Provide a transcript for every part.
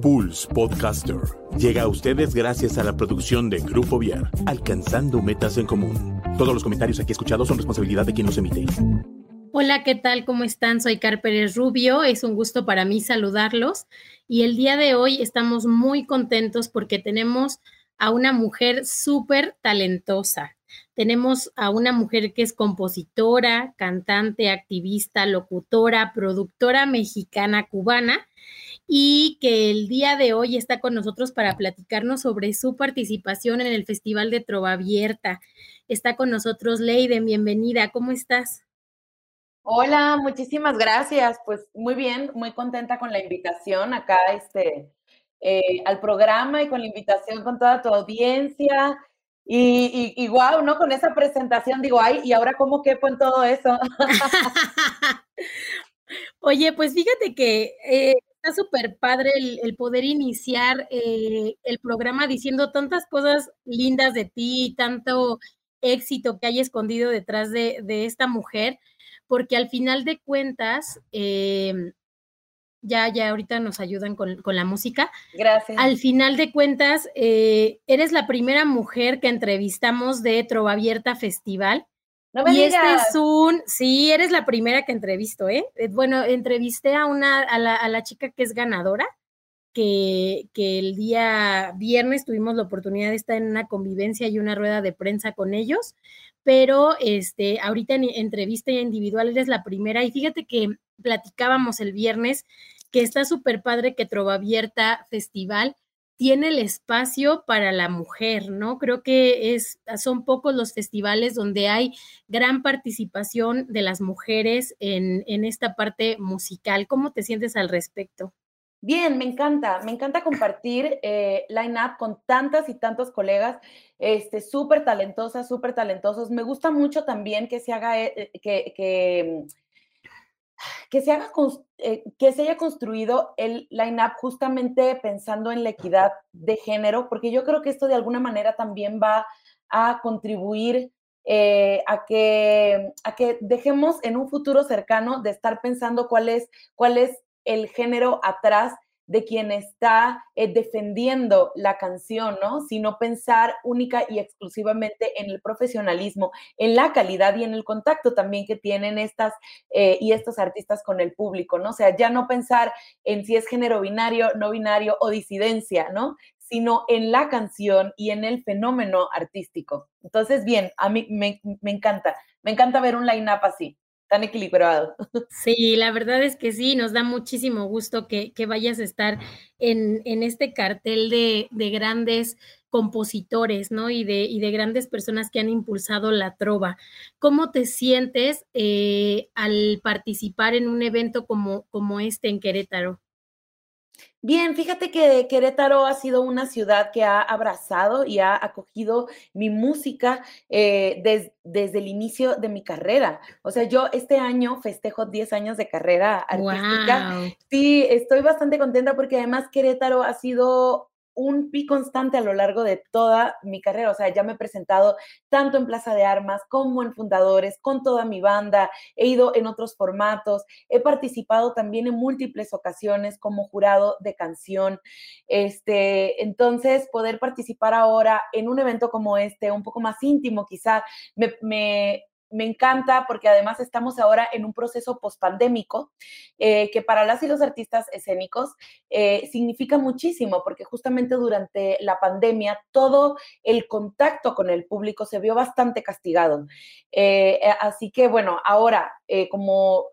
Pulse Podcaster llega a ustedes gracias a la producción de Grupo Viar, alcanzando metas en común. Todos los comentarios aquí escuchados son responsabilidad de quien los emite. Hola, ¿qué tal? ¿Cómo están? Soy Car Pérez Rubio. Es un gusto para mí saludarlos. Y el día de hoy estamos muy contentos porque tenemos a una mujer súper talentosa. Tenemos a una mujer que es compositora, cantante, activista, locutora, productora mexicana cubana y que el día de hoy está con nosotros para platicarnos sobre su participación en el Festival de Trova Abierta. Está con nosotros Leiden, bienvenida, ¿cómo estás? Hola, muchísimas gracias. Pues muy bien, muy contenta con la invitación acá este, eh, al programa y con la invitación con toda tu audiencia. Y, y, ¿no? Con esa presentación digo, ay, ¿y ahora cómo quepo en todo eso? Oye, pues fíjate que eh, está súper padre el, poder iniciar eh, el programa diciendo tantas cosas lindas de ti, tanto éxito que hay escondido detrás de, esta mujer, porque al final de cuentas, em, ya, ya ahorita nos ayudan con, la música. Gracias. Al final de cuentas, eh, eres la primera mujer que entrevistamos de Trova Abierta Festival. No me y este es un, sí, eres la primera que entrevisto, ¿eh? ¿eh? Bueno, entrevisté a una, a la, a la chica que es ganadora, que, que, el día viernes tuvimos la oportunidad de estar en una convivencia y una rueda de prensa con ellos, pero este, ahorita en entrevista individual eres la primera y fíjate que platicábamos el viernes que está súper padre que Trova Abierta Festival tiene el espacio para la mujer, ¿no? Creo que es, son pocos los festivales donde hay gran participación de las mujeres en, en esta parte musical. ¿Cómo te sientes al respecto? Bien, me encanta, me encanta compartir eh, line-up con tantas y tantos colegas, este, súper talentosas, súper talentosos. Me gusta mucho también que se haga, eh, que, que que se, haga, eh, que se haya construido el line-up justamente pensando en la equidad de género, porque yo creo que esto de alguna manera también va a contribuir eh, a, que, a que dejemos en un futuro cercano de estar pensando cuál es, cuál es el género atrás de quien está eh, defendiendo la canción, ¿no? Sino pensar única y exclusivamente en el profesionalismo, en la calidad y en el contacto también que tienen estas eh, y estos artistas con el público, ¿no? O sea, ya no pensar en si es género binario, no binario o disidencia, ¿no? Sino en la canción y en el fenómeno artístico. Entonces, bien, a mí me, encanta, me encanta ver un line-up así tan equilibrado. Sí, la verdad es que sí, nos da muchísimo gusto que, vayas a estar en, en este cartel de, de, grandes compositores, ¿no? Y de, y de grandes personas que han impulsado la trova. ¿Cómo te sientes eh, al participar en un evento como, como este en Querétaro? Bien, fíjate que Querétaro ha sido una ciudad que ha abrazado y ha acogido mi música eh, desde el inicio de mi carrera. O sea, yo este año festejo 10 años de carrera artística. Sí, estoy bastante contenta porque además Querétaro ha sido un pi constante a lo largo de toda mi carrera. O sea, ya me he presentado tanto en Plaza de Armas como en Fundadores, con toda mi banda, he ido en otros formatos, he participado también en múltiples ocasiones como jurado de canción. Este, entonces, poder participar ahora en un evento como este, un poco más íntimo, quizá, me, me me encanta porque además estamos ahora en un proceso pospandémico eh, que para las y los artistas escénicos eh, significa muchísimo porque justamente durante la pandemia todo el contacto con el público se vio bastante castigado. Eh, así que bueno, ahora como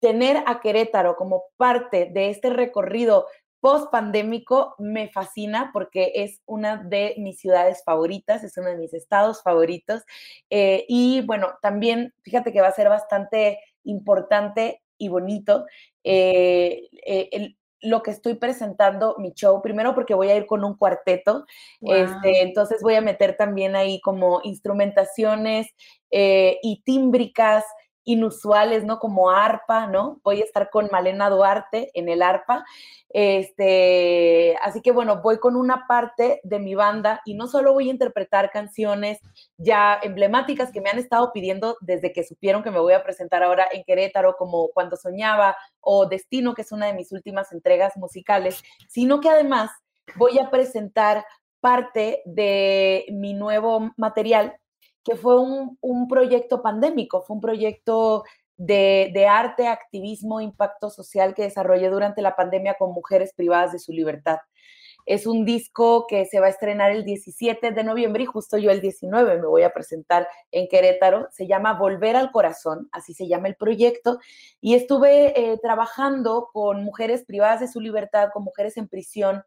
tener a Querétaro como parte de este recorrido post pandémico me fascina porque es una de mis ciudades favoritas, es uno de mis estados favoritos. Eh, y bueno, también fíjate que va a ser bastante importante y bonito eh, eh, lo que estoy presentando, mi show, primero porque voy a ir con un cuarteto, este, entonces voy a meter también ahí como instrumentaciones y tímbricas inusuales, ¿no? Como arpa, ¿no? Voy a estar con Malena Duarte en el arpa. Este, así que bueno, voy con una parte de mi banda y no solo voy a interpretar canciones ya emblemáticas que me han estado pidiendo desde que supieron que me voy a presentar ahora en Querétaro, como Cuando Soñaba o Destino, que es una de mis últimas entregas musicales, sino que además voy a presentar parte de mi nuevo material que fue un, proyecto pandémico, fue un proyecto de, arte, activismo, impacto social que desarrollé durante la pandemia con mujeres privadas de su libertad. Es un disco que se va a estrenar el 17 de noviembre y justo yo el 19 me voy a presentar en Querétaro. Se llama Volver al Corazón, así se llama el proyecto. Y estuve eh, trabajando con mujeres privadas de su libertad, con mujeres en prisión,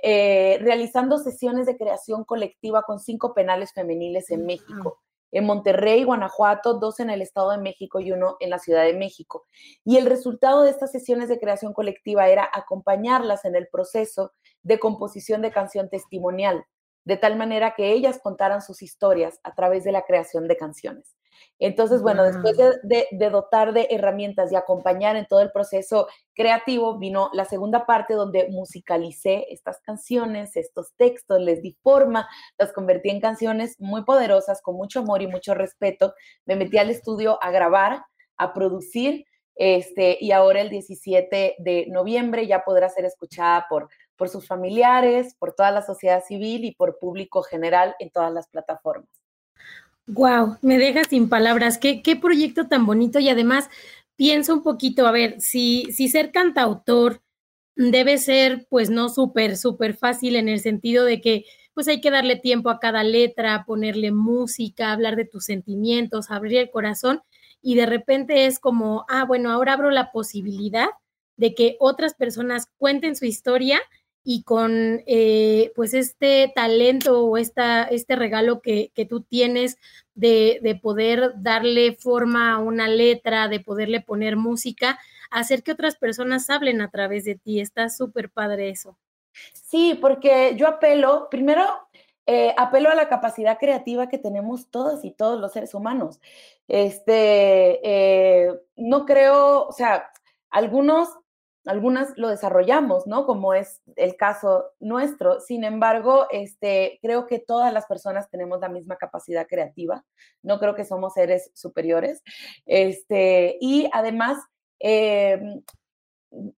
eh, realizando sesiones de creación colectiva con cinco penales femeniles en México. En Monterrey, Guanajuato, dos en el Estado de México y uno en la Ciudad de México. Y el resultado de estas sesiones de creación colectiva era acompañarlas en el proceso de composición de canción testimonial, de tal manera que ellas contaran sus historias a través de la creación de canciones. Entonces, bueno, después de, dotar de herramientas y acompañar en todo el proceso creativo, vino la segunda parte donde musicalicé estas canciones, estos textos, les di forma, las convertí en canciones muy poderosas, con mucho amor y mucho respeto. Me metí al estudio a grabar, a producir, este, y ahora el 17 de noviembre ya podrá ser escuchada por, por sus familiares, por toda la sociedad civil y por público general en todas las plataformas. Wow, me deja sin palabras. ¿Qué, qué proyecto tan bonito y además pienso un poquito, a ver, si, si ser cantautor debe ser pues no súper, súper fácil en el sentido de que pues hay que darle tiempo a cada letra, ponerle música, hablar de tus sentimientos, abrir el corazón y de repente es como, ah, bueno, ahora abro la posibilidad de que otras personas cuenten su historia y con eh, pues este talento o esta, este regalo que, tú tienes de, poder darle forma a una letra, de poderle poner música, hacer que otras personas hablen a través de ti. Está súper padre eso. Sí, porque yo apelo, primero, eh, apelo a la capacidad creativa que tenemos todos y todos los seres humanos. Este, eh, no creo, o sea, algunos algunas lo desarrollamos, ¿no? Como es el caso nuestro. Sin embargo, este, creo que todas las personas tenemos la misma capacidad creativa. No creo que somos seres superiores. Este, y además, em,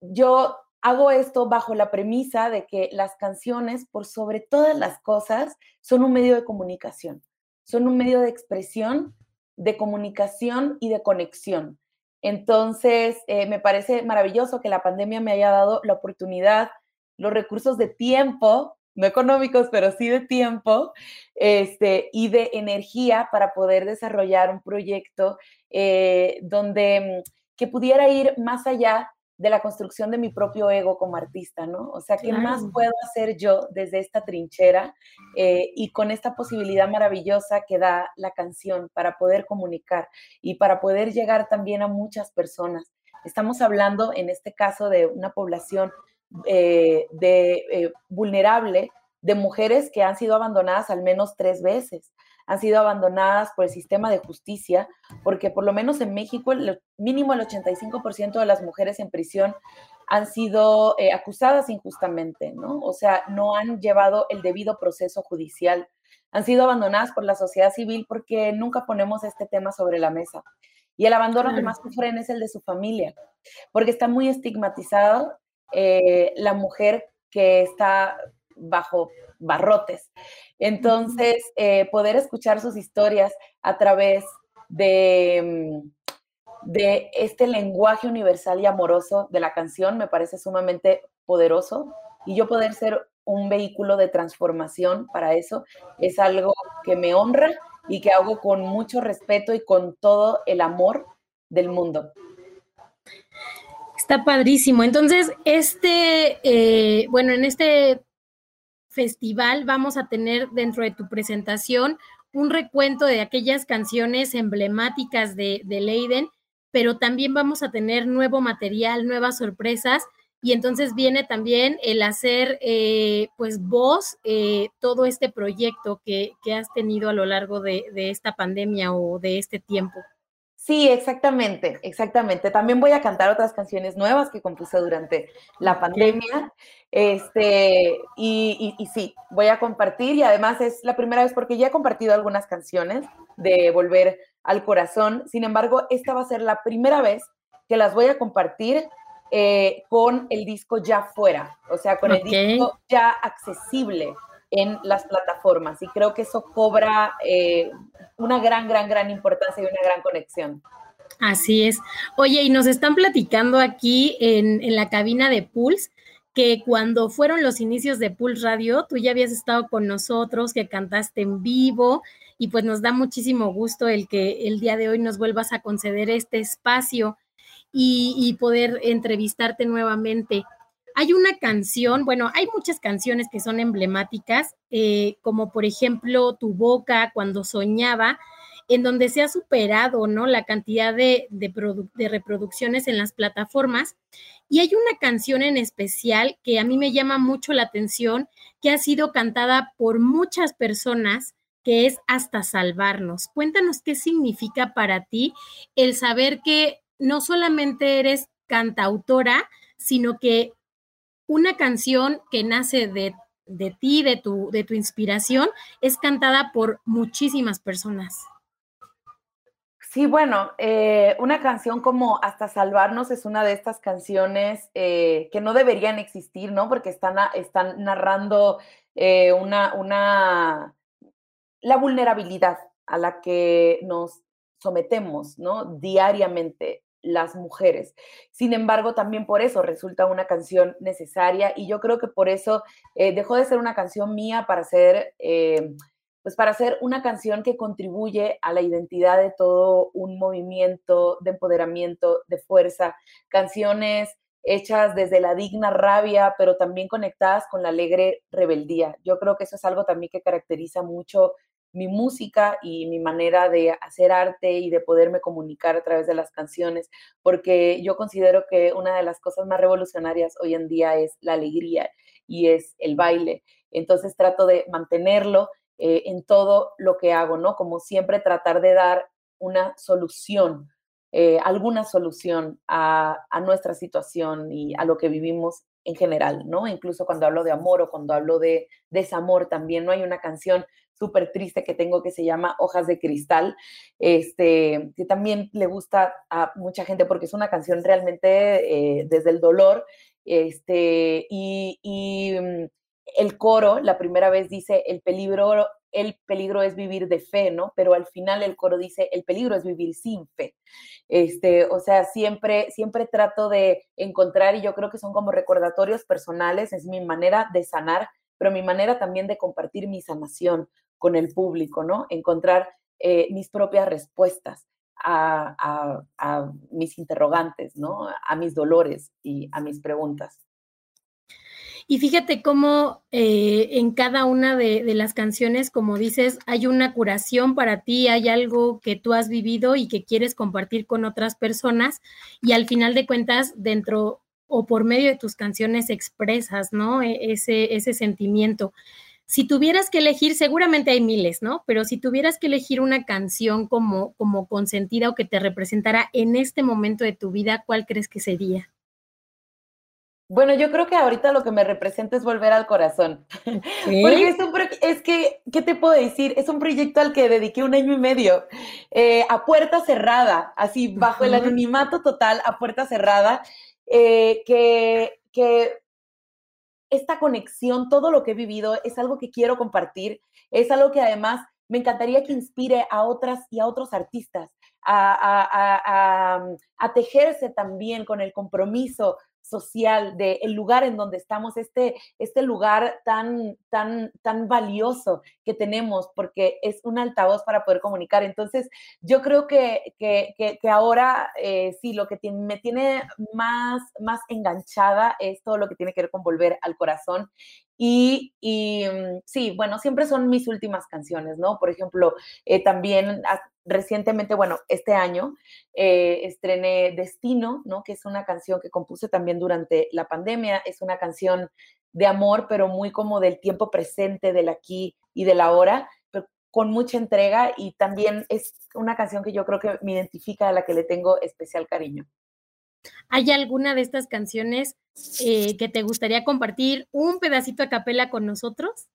yo hago esto bajo la premisa de que las canciones, por sobre todas las cosas, son un medio de comunicación, son un medio de expresión, de comunicación y de conexión. Entonces, eh, me parece maravilloso que la pandemia me haya dado la oportunidad, los recursos de tiempo, no económicos, pero sí de tiempo este, y de energía para poder desarrollar un proyecto eh, donde mm, que pudiera ir más allá de la construcción de mi propio ego como artista, ¿no? O sea, ¿qué más puedo hacer yo desde esta trinchera eh, y con esta posibilidad maravillosa que da la canción para poder comunicar y para poder llegar también a muchas personas? Estamos hablando en este caso de una población eh, de, eh, vulnerable, de mujeres que han sido abandonadas al menos tres veces han sido abandonadas por el sistema de justicia, porque por lo menos en México, el mínimo el 85% de las mujeres en prisión han sido eh, acusadas injustamente, ¿no? O sea, no han llevado el debido proceso judicial. Han sido abandonadas por la sociedad civil porque nunca ponemos este tema sobre la mesa. Y el abandono que más sufren es el de su familia, porque está muy estigmatizado eh, la mujer que está bajo barrotes. Entonces, eh, poder escuchar sus historias a través de, mm, de este lenguaje universal y amoroso de la canción me parece sumamente poderoso y yo poder ser un vehículo de transformación para eso es algo que me honra y que hago con mucho respeto y con todo el amor del mundo. Está padrísimo. Entonces, este, eh, bueno, en este festival vamos a tener dentro de tu presentación un recuento de aquellas canciones emblemáticas de, Leiden, pero también vamos a tener nuevo material, nuevas sorpresas. Y entonces viene también el hacer, eh, pues, vos eh, todo este proyecto que, has tenido a lo largo de, esta pandemia o de este tiempo. Sí, exactamente, exactamente. También voy a cantar otras canciones nuevas que compuse durante la pandemia. Este, y, y, sí, voy a compartir y además es la primera vez porque ya he compartido algunas canciones de Volver al Corazón. Sin embargo, esta va a ser la primera vez que las voy a compartir eh, con el disco ya fuera, o sea, con el disco ya accesible en las plataformas. Y creo que eso cobra eh, una gran, gran, gran importancia y una gran conexión. Así es. Oye, y nos están platicando aquí en, en, la cabina de Pulse que cuando fueron los inicios de Pulse Radio, tú ya habías estado con nosotros, que cantaste en vivo, y pues nos da muchísimo gusto el que el día de hoy nos vuelvas a conceder este espacio y, y poder entrevistarte nuevamente. Hay una canción, bueno, hay muchas canciones que son emblemáticas, eh, como por ejemplo Tu Boca, cuando soñaba, en donde se ha superado, ¿no? La cantidad de, de, reproducciones en las plataformas. Y hay una canción en especial que a mí me llama mucho la atención, que ha sido cantada por muchas personas, que es Hasta Salvarnos. Cuéntanos qué significa para ti el saber que no solamente eres cantautora, sino que una canción que nace de, ti, de tu, de tu inspiración, es cantada por muchísimas personas. Sí, bueno, eh, una canción como Hasta Salvarnos es una de estas canciones eh, que no deberían existir, ¿no? Porque están, están narrando eh, una, una, la vulnerabilidad a la que nos sometemos, ¿no? Diariamente las mujeres. Sin embargo, también por eso resulta una canción necesaria y yo creo que por eso eh, dejó de ser una canción mía para ser, eh, pues para ser una canción que contribuye a la identidad de todo un movimiento de empoderamiento, de fuerza, canciones hechas desde la digna rabia, pero también conectadas con la alegre rebeldía. Yo creo que eso es algo también que caracteriza mucho mi música y mi manera de hacer arte y de poderme comunicar a través de las canciones, porque yo considero que una de las cosas más revolucionarias hoy en día es la alegría y es el baile. Entonces trato de mantenerlo eh, en todo lo que hago, ¿no? Como siempre tratar de dar una solución, eh, alguna solución a, a nuestra situación y a lo que vivimos en general, ¿no? Incluso cuando hablo de amor o cuando hablo de desamor también, ¿no? Hay una canción súper triste que tengo que se llama Hojas de Cristal, este, que también le gusta a mucha gente porque es una canción realmente eh, desde el dolor, este, y, y mm, el coro, la primera vez dice, el peligro, el peligro es vivir de fe, ¿no? Pero al final el coro dice, el peligro es vivir sin fe. Este, o sea, siempre, siempre trato de encontrar, y yo creo que son como recordatorios personales, es mi manera de sanar, pero mi manera también de compartir mi sanación con el público, ¿no? Encontrar eh, mis propias respuestas a, mis interrogantes, ¿no? A mis dolores y a mis preguntas. Y fíjate cómo eh, en cada una de, las canciones, como dices, hay una curación para ti, hay algo que tú has vivido y que quieres compartir con otras personas y al final de cuentas, dentro o por medio de tus canciones expresas, ¿no? E, ese, ese sentimiento. Si tuvieras que elegir, seguramente hay miles, ¿no? Pero si tuvieras que elegir una canción como, como consentida o que te representara en este momento de tu vida, ¿cuál crees que sería? Bueno, yo creo que ahorita lo que me representa es volver al corazón. Porque es, un es que, ¿qué te puedo decir? Es un proyecto al que dediqué un año y medio, eh, a puerta cerrada, así bajo el anonimato total, a puerta cerrada, eh, que, que esta conexión, todo lo que he vivido, es algo que quiero compartir, es algo que además me encantaría que inspire a otras y a otros artistas a, a tejerse también con el compromiso social del lugar en donde estamos, este, este lugar tan, tan, tan valioso que tenemos, porque es un altavoz para poder comunicar. Entonces, yo creo que, que, que, ahora eh, sí, lo que me tiene más, más enganchada es todo lo que tiene que ver con volver al corazón. Y, y, mm, sí, bueno, siempre son mis últimas canciones, ¿no? Por ejemplo, eh, también recientemente, bueno, este año eh, estrené Destino, ¿no? Que es una canción que compuse también durante la pandemia. Es una canción de amor, pero muy como del tiempo presente, del aquí y del ahora, pero con mucha entrega y también es una canción que yo creo que me identifica, a la que le tengo especial cariño. ¿Hay alguna de estas canciones eh, que te gustaría compartir un pedacito a capela con nosotros?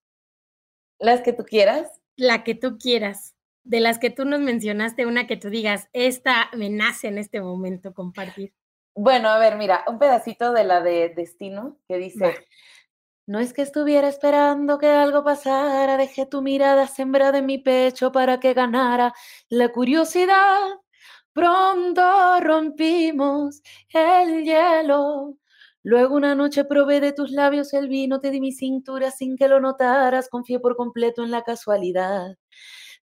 Las que tú quieras. La que tú quieras. De las que tú nos mencionaste, una que tú digas, esta me nace en este momento compartir. Bueno, a ver, mira, un pedacito de la de Destino que dice, no es que estuviera esperando que algo pasara, dejé tu mirada sembrada en mi pecho para que ganara la curiosidad. Pronto rompimos el hielo. Luego una noche probé de tus labios el vino, te di mi cintura sin que lo notaras, confié por completo en la casualidad.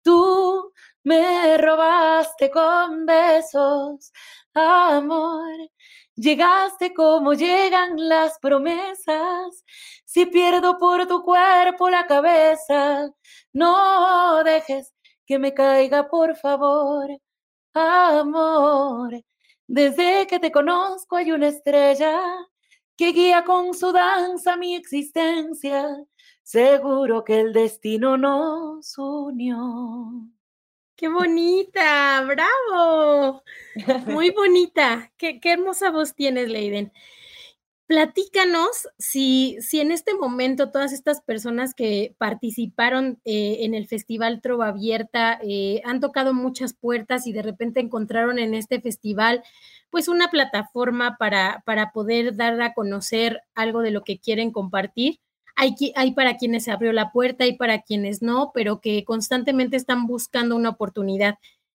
Tú me robaste con besos, amor. Llegaste como llegan las promesas. Si pierdo por tu cuerpo la cabeza, no dejes que me caiga, por favor, amor. Desde que te conozco hay una estrella que guía con su danza mi existencia. Seguro que el destino nos unió. ¡Qué bonita! ¡Bravo! Muy bonita. Qué, hermosa voz tienes, Leiden. Platícanos si, si en este momento todas estas personas que participaron eh, en el Festival Trova Abierta eh, han tocado muchas puertas y de repente encontraron en este festival pues una plataforma para, para poder dar a conocer algo de lo que quieren compartir hay, para quienes se abrió la puerta y para quienes no, pero que constantemente están buscando una oportunidad.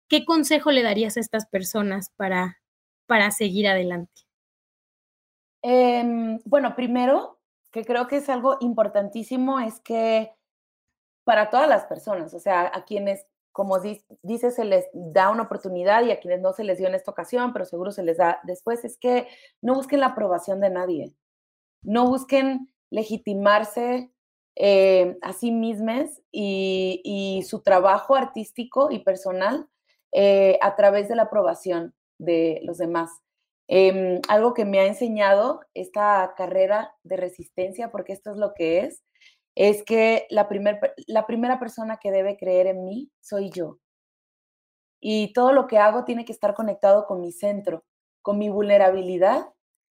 ¿Qué consejo le darías a estas personas para, para seguir adelante? Em, bueno, primero, que creo que es algo importantísimo, es que para todas las personas, o sea, a quienes, como dice, se les da una oportunidad y a quienes no se les dio en esta ocasión, pero seguro se les da después, es que no busquen la aprobación de nadie, no busquen legitimarse eh, a sí mismas y, su trabajo artístico y personal eh, a través de la aprobación de los demás. Em, algo que me ha enseñado esta carrera de resistencia, porque esto es lo que es, es que la, la primera persona que debe creer en mí soy yo. Y todo lo que hago tiene que estar conectado con mi centro, con mi vulnerabilidad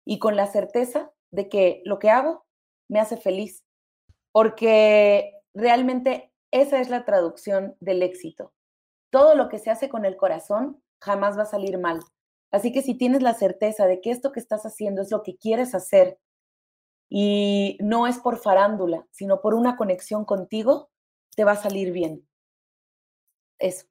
y con la certeza de que lo que hago me hace feliz, porque realmente esa es la traducción del éxito. Todo lo que se hace con el corazón jamás va a salir mal. Así que si tienes la certeza de que esto que estás haciendo es lo que quieres hacer y no es por farándula, sino por una conexión contigo, te va a salir bien. Eso.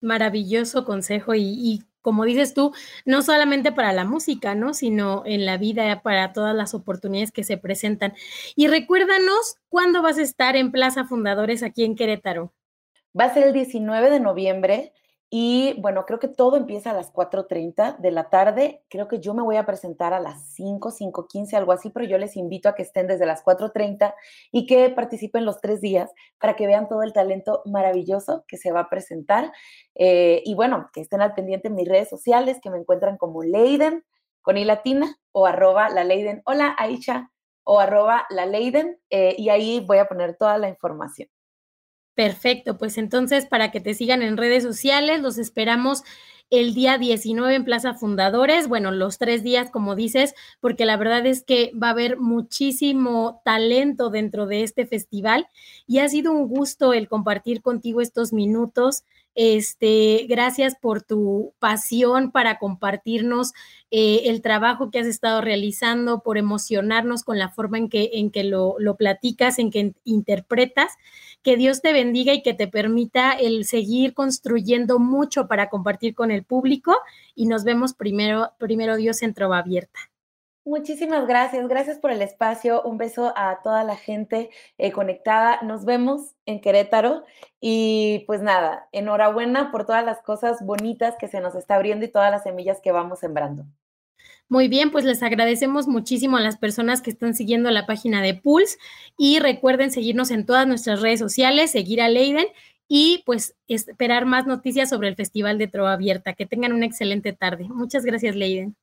Maravilloso consejo y, como dices tú, no solamente para la música, ¿no? Sino en la vida, para todas las oportunidades que se presentan. Y recuérdanos cuándo vas a estar en Plaza Fundadores aquí en Querétaro. Va a ser el 19 de noviembre y bueno, creo que todo empieza a las 4.30 de la tarde. Creo que yo me voy a presentar a las 5, 5.15, algo así, pero yo les invito a que estén desde las 4.30 y que participen los tres días para que vean todo el talento maravilloso que se va a presentar. Eh, y bueno, que estén al pendiente en mis redes sociales, que me encuentran como Leiden con i latina o arroba la Leiden. Hola, Aisha o arroba la Leiden. Eh, y ahí voy a poner toda la información. Perfecto, pues entonces para que te sigan en redes sociales, los esperamos el día 19 en Plaza Fundadores, bueno, los tres días, como dices, porque la verdad es que va a haber muchísimo talento dentro de este festival y ha sido un gusto el compartir contigo estos minutos. Este, gracias por tu pasión para compartirnos eh, el trabajo que has estado realizando, por emocionarnos con la forma en que, en que lo, lo platicas, en que interpretas. Que Dios te bendiga y que te permita el seguir construyendo mucho para compartir con el público y nos vemos primero, primero Dios en Trova Abierta. Muchísimas gracias, gracias por el espacio, un beso a toda la gente eh, conectada, nos vemos en Querétaro y pues nada, enhorabuena por todas las cosas bonitas que se nos está abriendo y todas las semillas que vamos sembrando. Muy bien, pues les agradecemos muchísimo a las personas que están siguiendo la página de Pulse y recuerden seguirnos en todas nuestras redes sociales, seguir a Leiden y pues esperar más noticias sobre el Festival de Trova Abierta. Que tengan una excelente tarde. Muchas gracias, Leiden.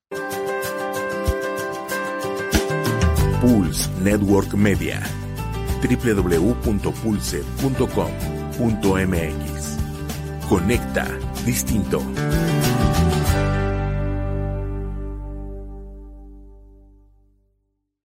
Pulse Network Media. www.pulse.com Conecta distinto.